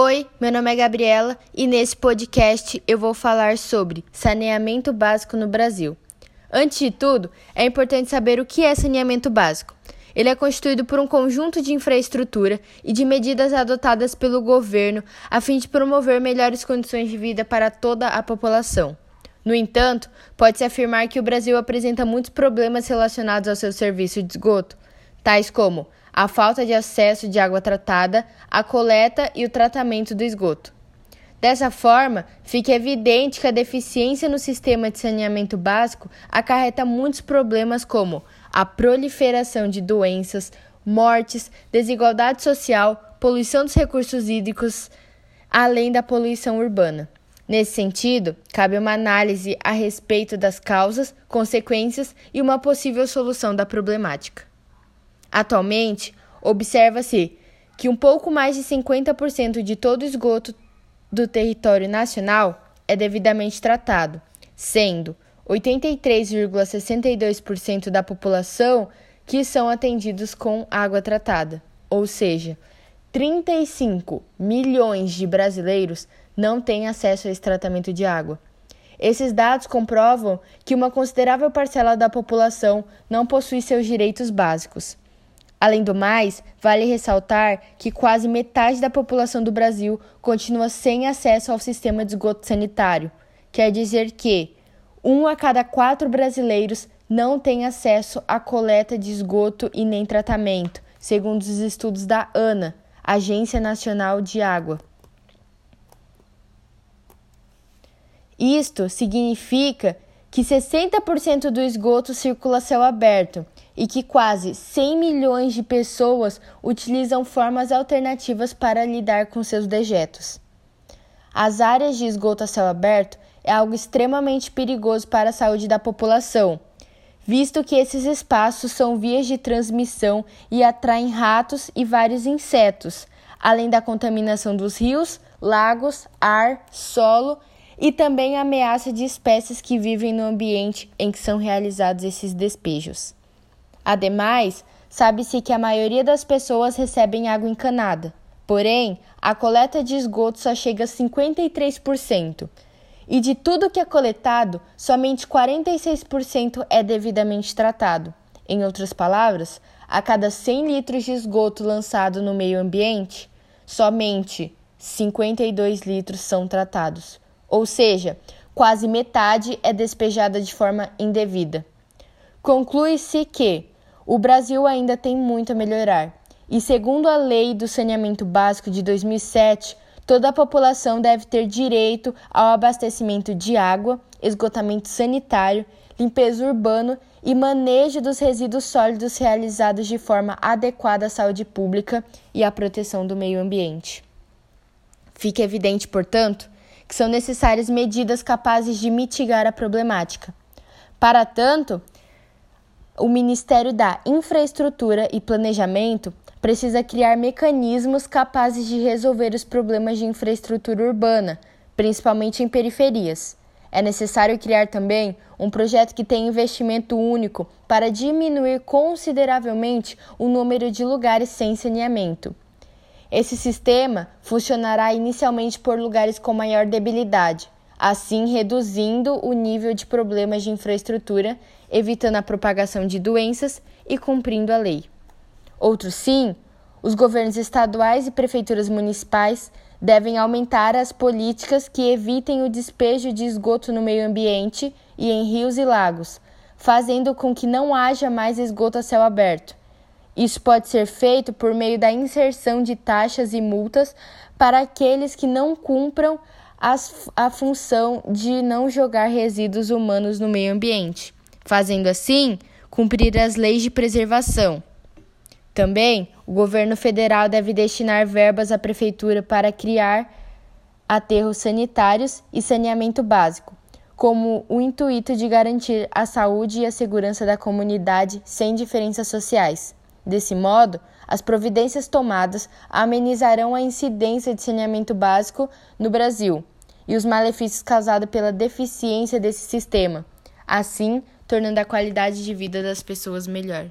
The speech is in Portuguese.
Oi, meu nome é Gabriela e nesse podcast eu vou falar sobre saneamento básico no Brasil. Antes de tudo, é importante saber o que é saneamento básico. Ele é constituído por um conjunto de infraestrutura e de medidas adotadas pelo governo a fim de promover melhores condições de vida para toda a população. No entanto, pode-se afirmar que o Brasil apresenta muitos problemas relacionados ao seu serviço de esgoto, tais como a falta de acesso de água tratada, a coleta e o tratamento do esgoto. Dessa forma, fica evidente que a deficiência no sistema de saneamento básico acarreta muitos problemas como a proliferação de doenças, mortes, desigualdade social, poluição dos recursos hídricos, além da poluição urbana. Nesse sentido, cabe uma análise a respeito das causas, consequências e uma possível solução da problemática. Atualmente, observa-se que um pouco mais de 50% de todo o esgoto do território nacional é devidamente tratado, sendo 83,62% da população que são atendidos com água tratada, ou seja, 35 milhões de brasileiros não têm acesso a esse tratamento de água. Esses dados comprovam que uma considerável parcela da população não possui seus direitos básicos. Além do mais, vale ressaltar que quase metade da população do Brasil continua sem acesso ao sistema de esgoto sanitário. Quer dizer que um a cada quatro brasileiros não tem acesso à coleta de esgoto e nem tratamento, segundo os estudos da ANA, Agência Nacional de Água. Isto significa que 60% do esgoto circula a céu aberto e que quase 100 milhões de pessoas utilizam formas alternativas para lidar com seus dejetos. As áreas de esgoto a céu aberto é algo extremamente perigoso para a saúde da população, visto que esses espaços são vias de transmissão e atraem ratos e vários insetos, além da contaminação dos rios, lagos, ar, solo e também a ameaça de espécies que vivem no ambiente em que são realizados esses despejos. Ademais, sabe-se que a maioria das pessoas recebem água encanada. Porém, a coleta de esgoto só chega a 53%. E de tudo que é coletado, somente 46% é devidamente tratado. Em outras palavras, a cada 100 litros de esgoto lançado no meio ambiente, somente 52 litros são tratados. Ou seja, quase metade é despejada de forma indevida. Conclui-se que o Brasil ainda tem muito a melhorar. E segundo a Lei do Saneamento Básico de 2007, toda a população deve ter direito ao abastecimento de água, esgotamento sanitário, limpeza urbana e manejo dos resíduos sólidos realizados de forma adequada à saúde pública e à proteção do meio ambiente. Fica evidente, portanto, que são necessárias medidas capazes de mitigar a problemática. Para tanto, o Ministério da Infraestrutura e Planejamento precisa criar mecanismos capazes de resolver os problemas de infraestrutura urbana, principalmente em periferias. É necessário criar também um projeto que tenha investimento único para diminuir consideravelmente o número de lugares sem saneamento. Esse sistema funcionará inicialmente por lugares com maior debilidade, assim reduzindo o nível de problemas de infraestrutura, evitando a propagação de doenças e cumprindo a lei. Outro sim, os governos estaduais e prefeituras municipais devem aumentar as políticas que evitem o despejo de esgoto no meio ambiente e em rios e lagos, fazendo com que não haja mais esgoto a céu aberto. Isso pode ser feito por meio da inserção de taxas e multas para aqueles que não cumpram as, a função de não jogar resíduos humanos no meio ambiente, fazendo assim cumprir as leis de preservação. Também, o governo federal deve destinar verbas à prefeitura para criar aterros sanitários e saneamento básico, como o intuito de garantir a saúde e a segurança da comunidade sem diferenças sociais. Desse modo, as providências tomadas amenizarão a incidência de saneamento básico no Brasil e os malefícios causados pela deficiência desse sistema, assim tornando a qualidade de vida das pessoas melhor.